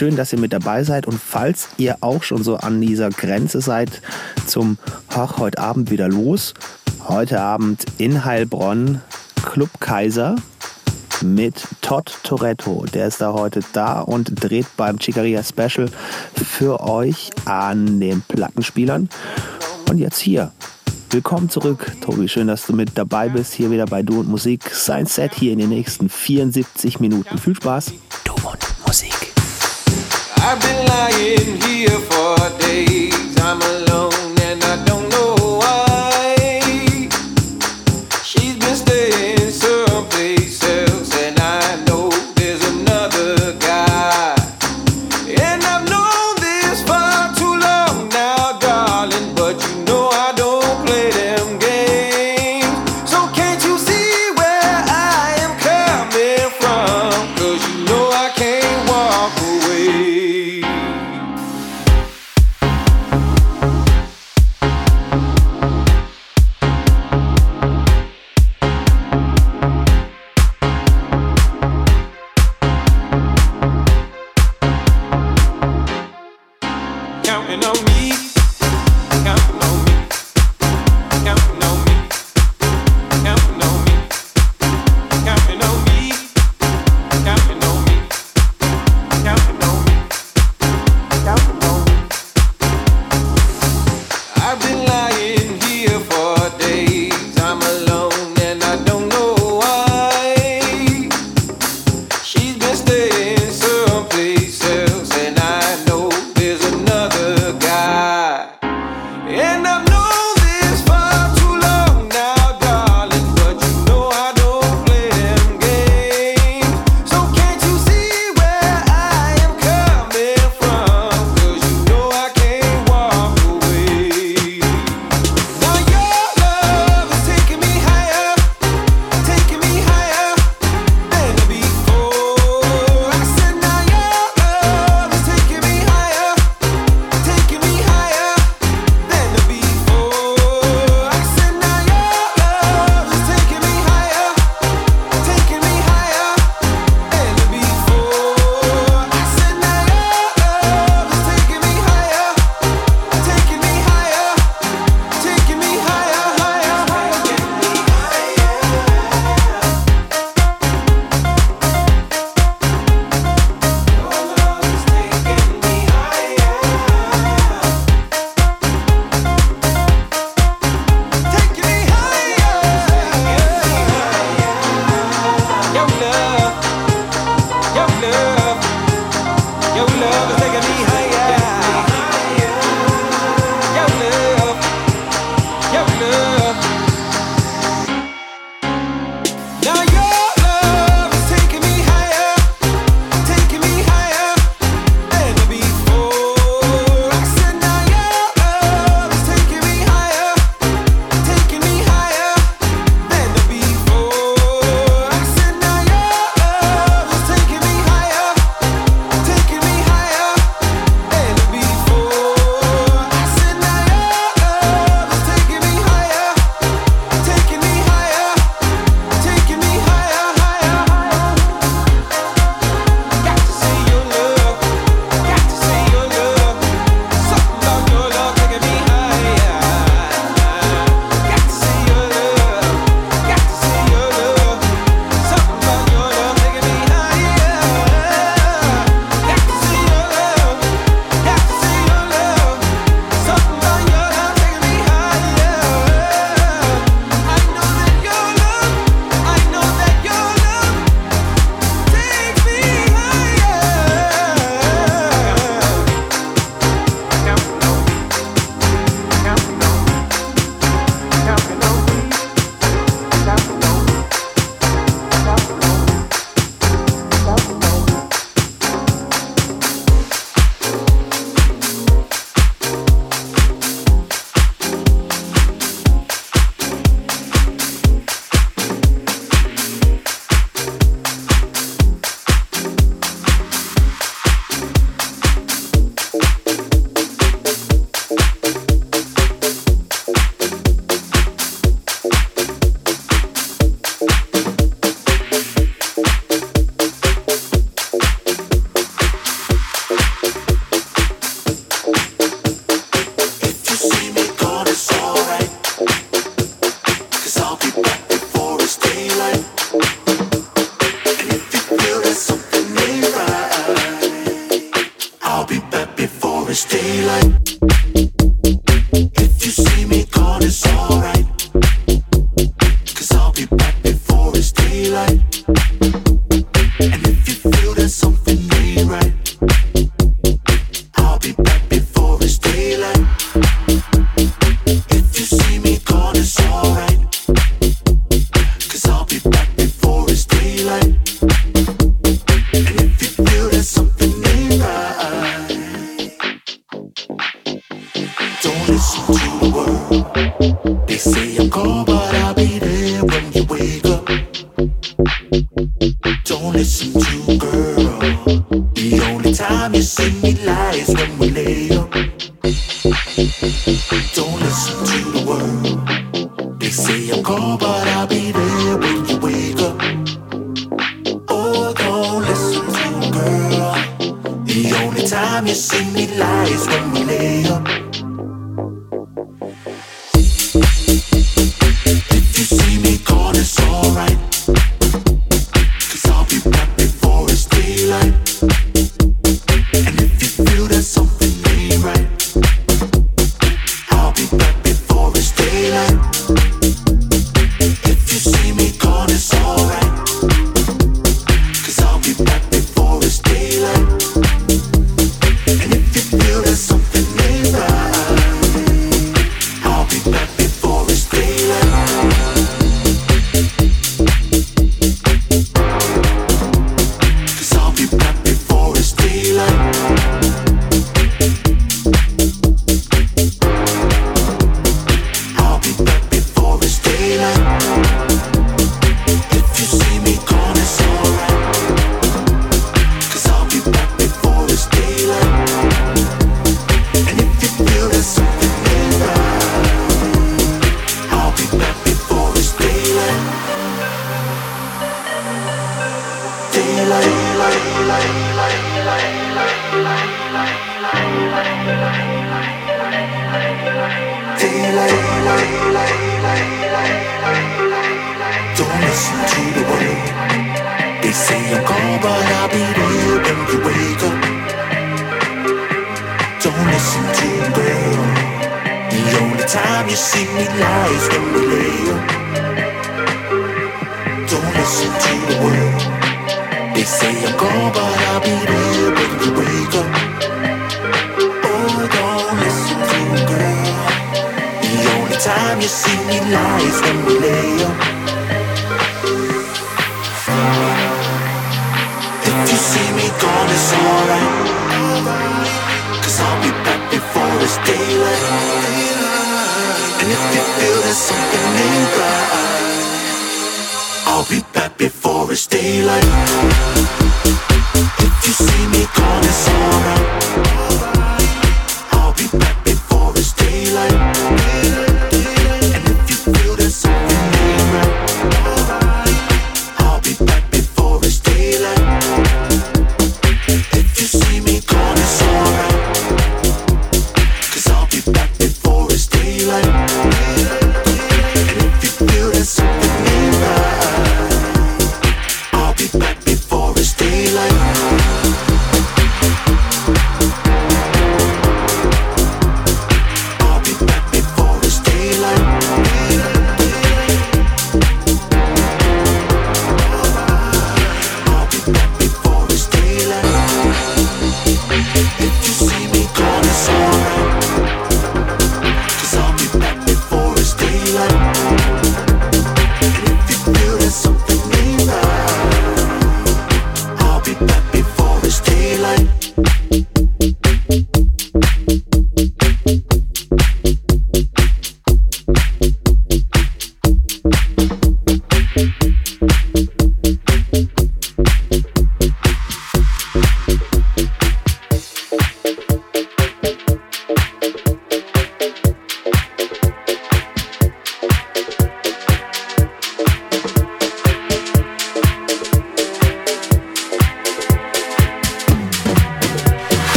Schön, dass ihr mit dabei seid und falls ihr auch schon so an dieser Grenze seid zum Ach, heute Abend wieder los. Heute Abend in Heilbronn Club Kaiser mit Todd Toretto. Der ist da heute da und dreht beim Chicaria Special für euch an den Plattenspielern. Und jetzt hier. Willkommen zurück, Tobi. Schön, dass du mit dabei bist. Hier wieder bei Du und Musik. Sein Set hier in den nächsten 74 Minuten. Viel Spaß. I've been lying here for days.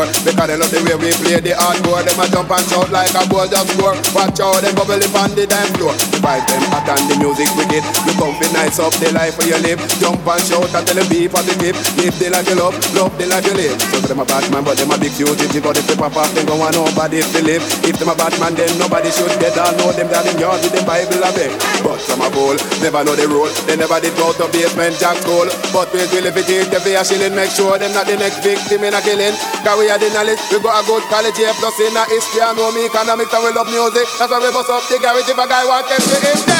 More because they love the way we play the hardcore. Them a jump and shout like a goal just score. Watch out, them bubble up on the dance floor. The vibe them hot and the music wicked. You come fi nice up the life where your live. Jump and shout and tell them be positive. Live the life you love, love the life you live. So them a bad man, but them a big. But if they pop off, them don't want nobody to live. If them a bad man, then nobody should get down. Know them down in yard with the Bible a beg. But some a bowl, never know the rule. They never did go to basement jack school. But we will if it is the fair shilling, make sure them not the next victim in a killing. Cause we are the knowledge, we got a good college here, plus in a history, I know me economics and we love music. That's why we bust up the garage if a guy want to see him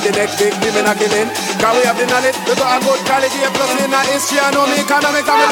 the next big in a killing. Cause we have the knowledge, we got a good quality, plus in a history, I know me economics, and we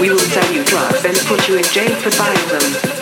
We will sell you drugs, and put you in jail for buying them.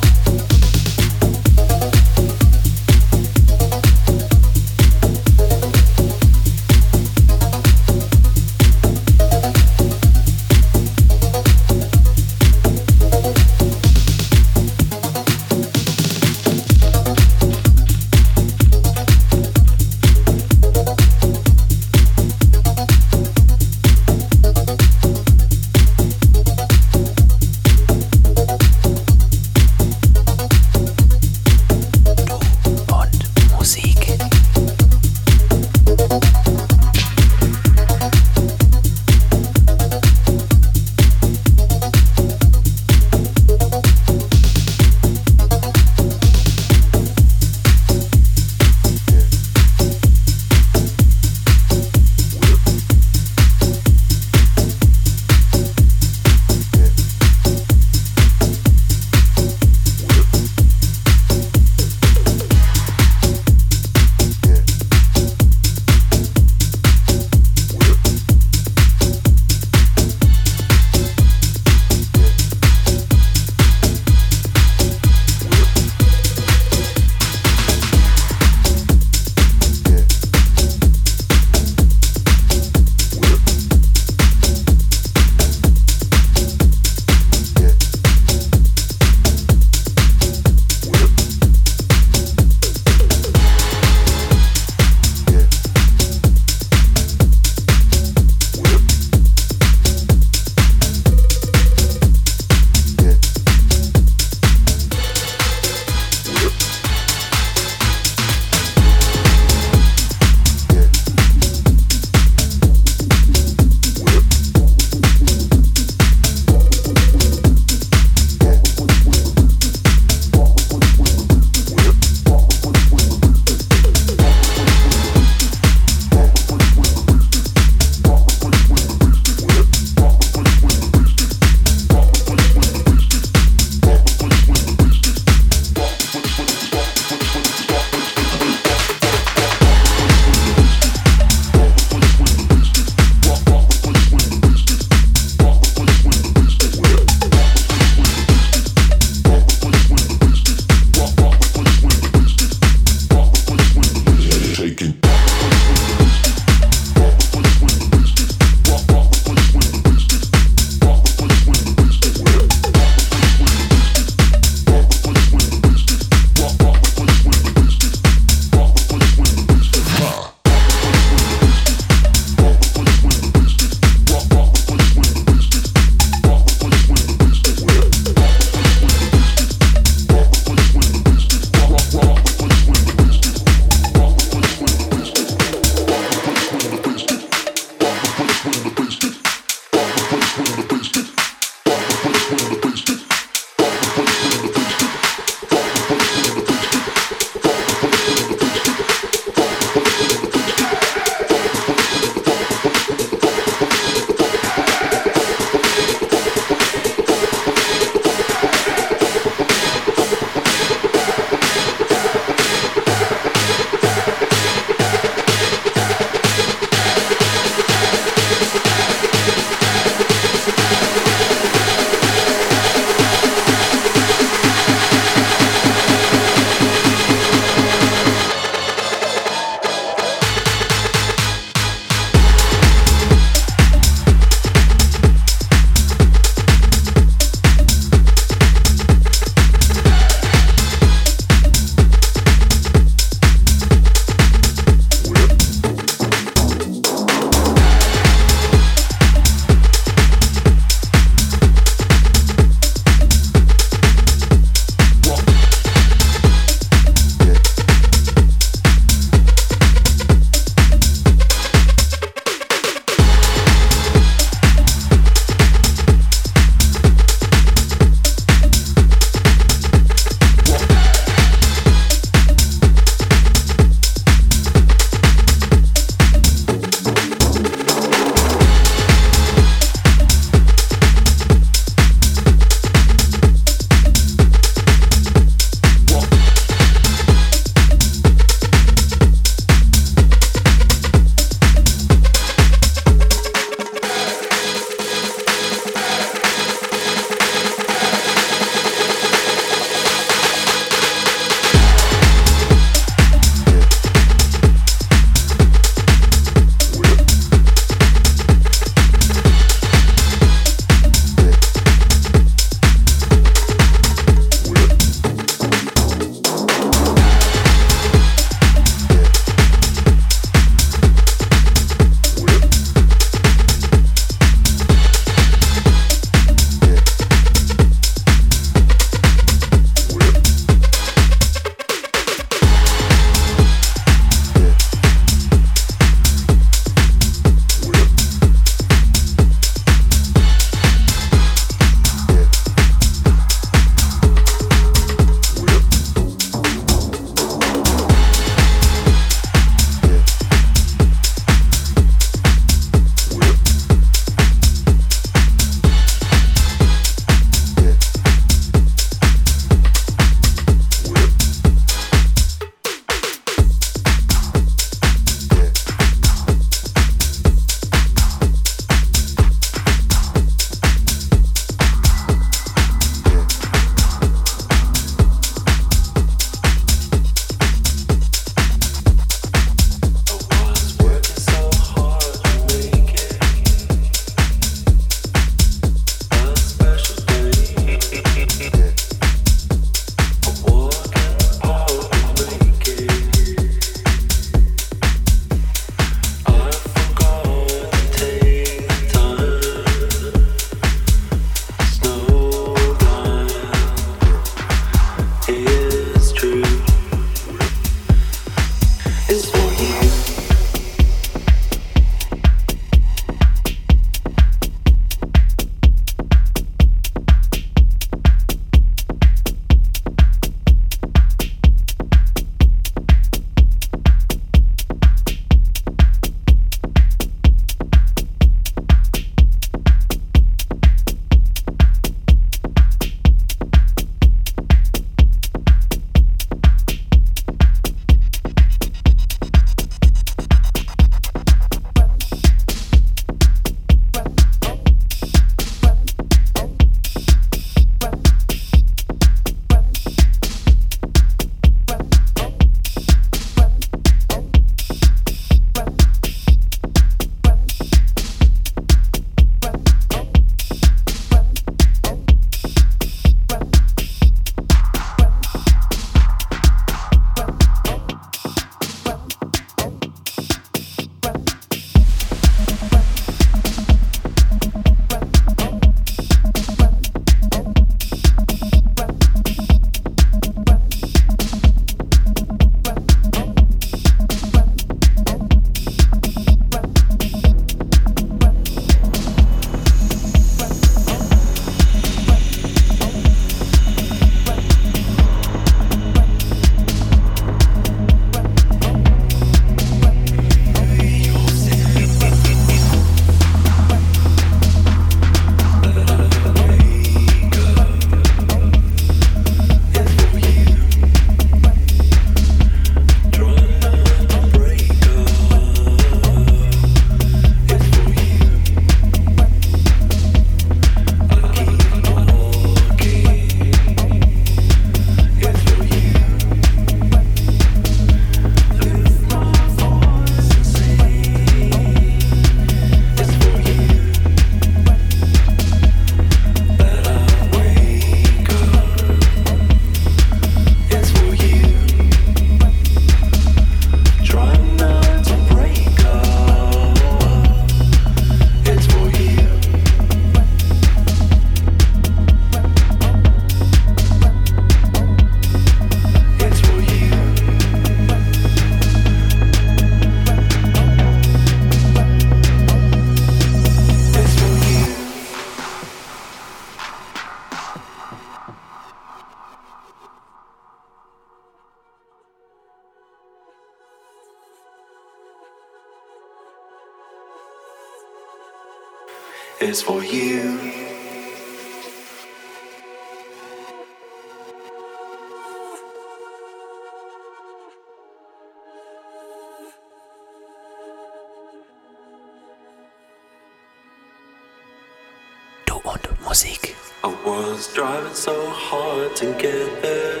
I was driving so hard to get there.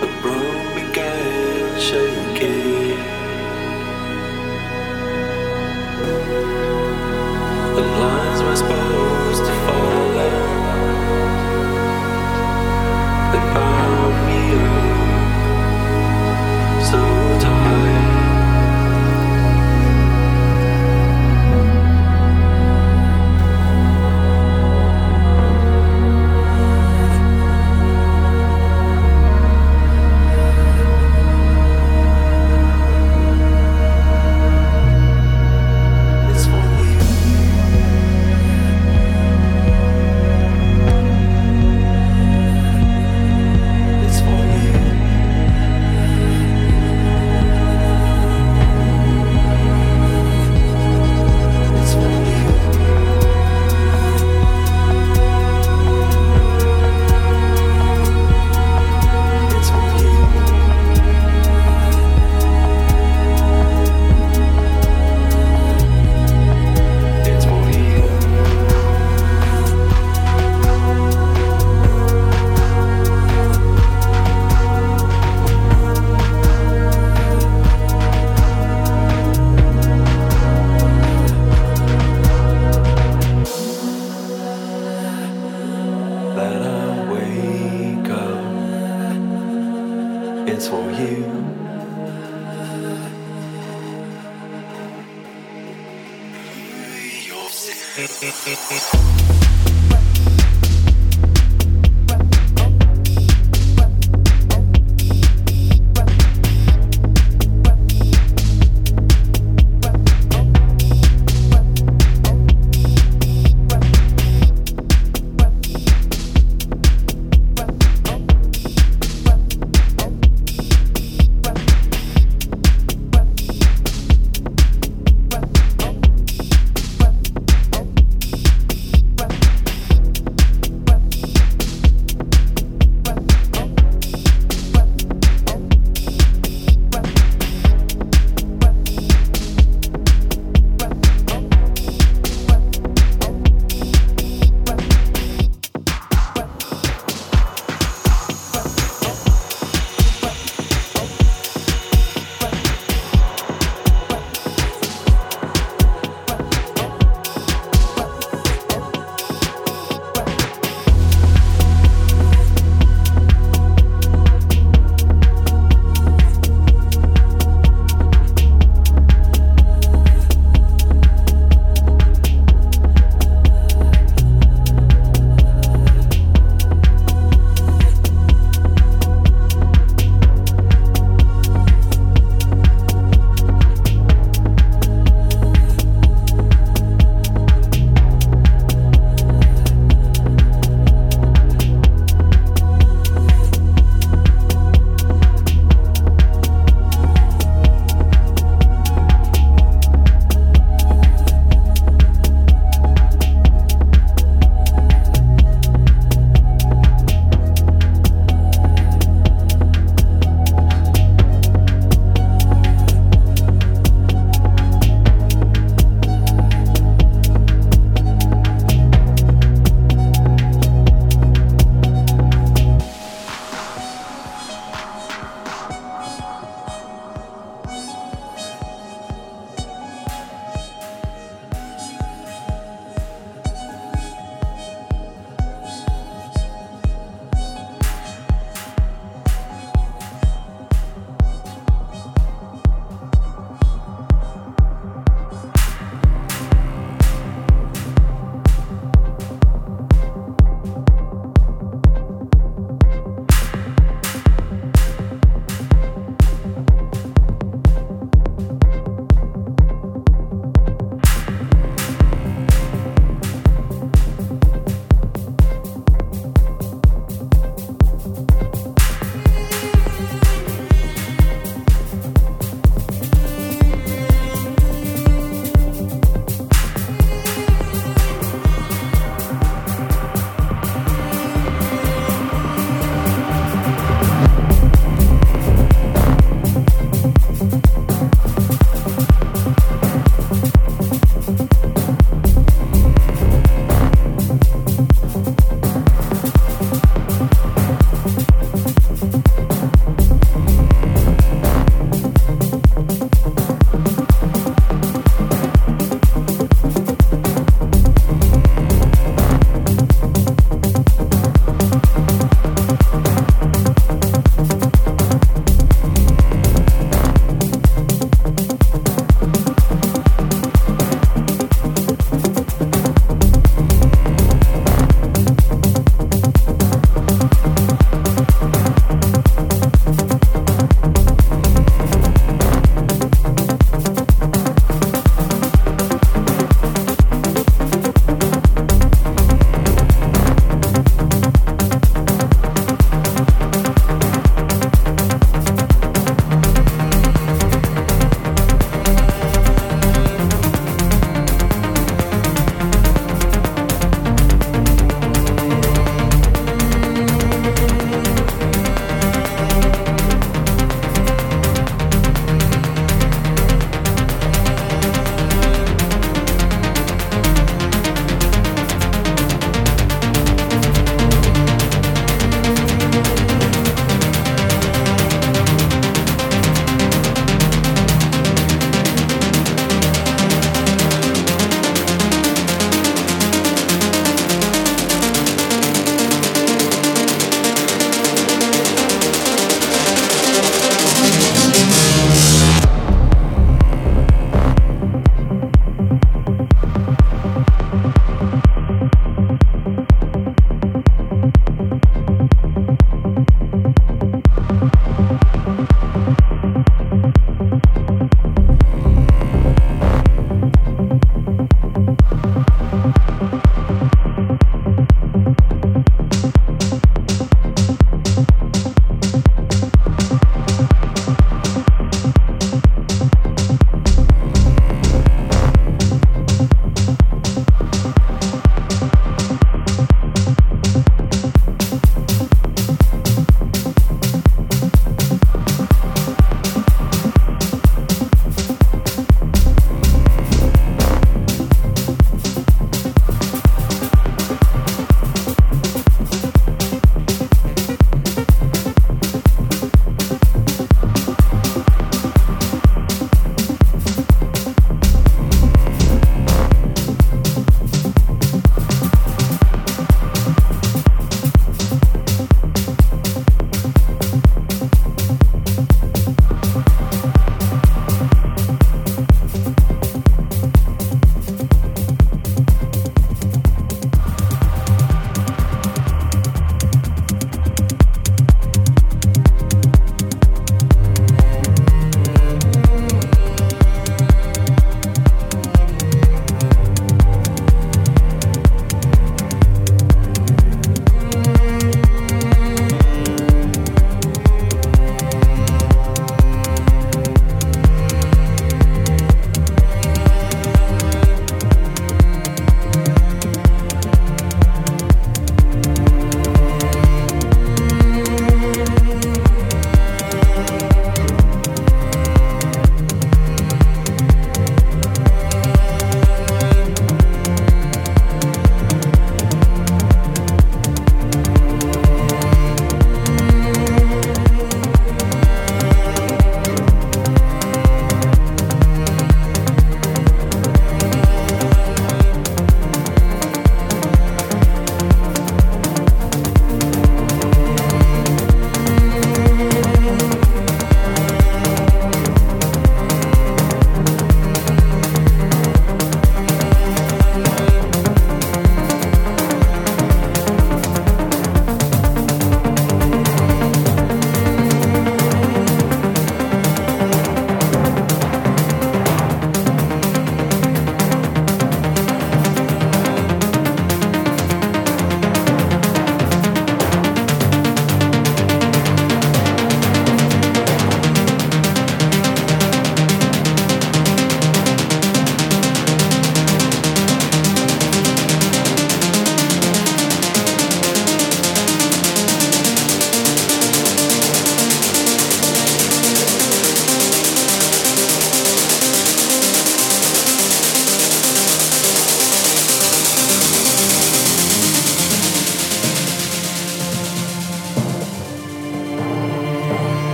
The road began shaking. The lines were supposed to follow. They bound me up so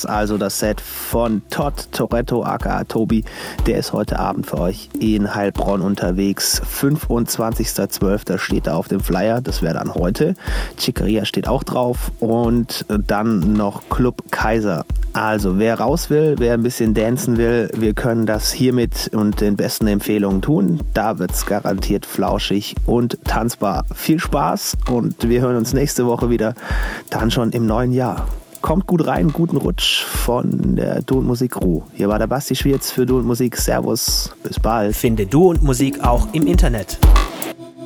Das also das Set von Todd Toretto aka Tobi. Der ist heute Abend für euch in Heilbronn unterwegs. 25.12. steht da auf dem Flyer. Das wäre dann heute. Chicaria steht auch drauf. Und dann noch Club Kaiser. Also, wer raus will, wer ein bisschen dancen will, wir können das hiermit und den besten Empfehlungen tun. Da wird es garantiert flauschig und tanzbar. Viel Spaß und wir hören uns nächste Woche wieder, dann schon im neuen Jahr. Kommt gut rein, guten Rutsch von der Du und Musik Crew. Hier war der Basti Schwierz für Du und Musik. Servus, bis bald. Finde Du und Musik auch im Internet.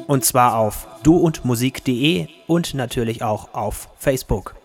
Und zwar auf duundmusik.de und natürlich auch auf Facebook.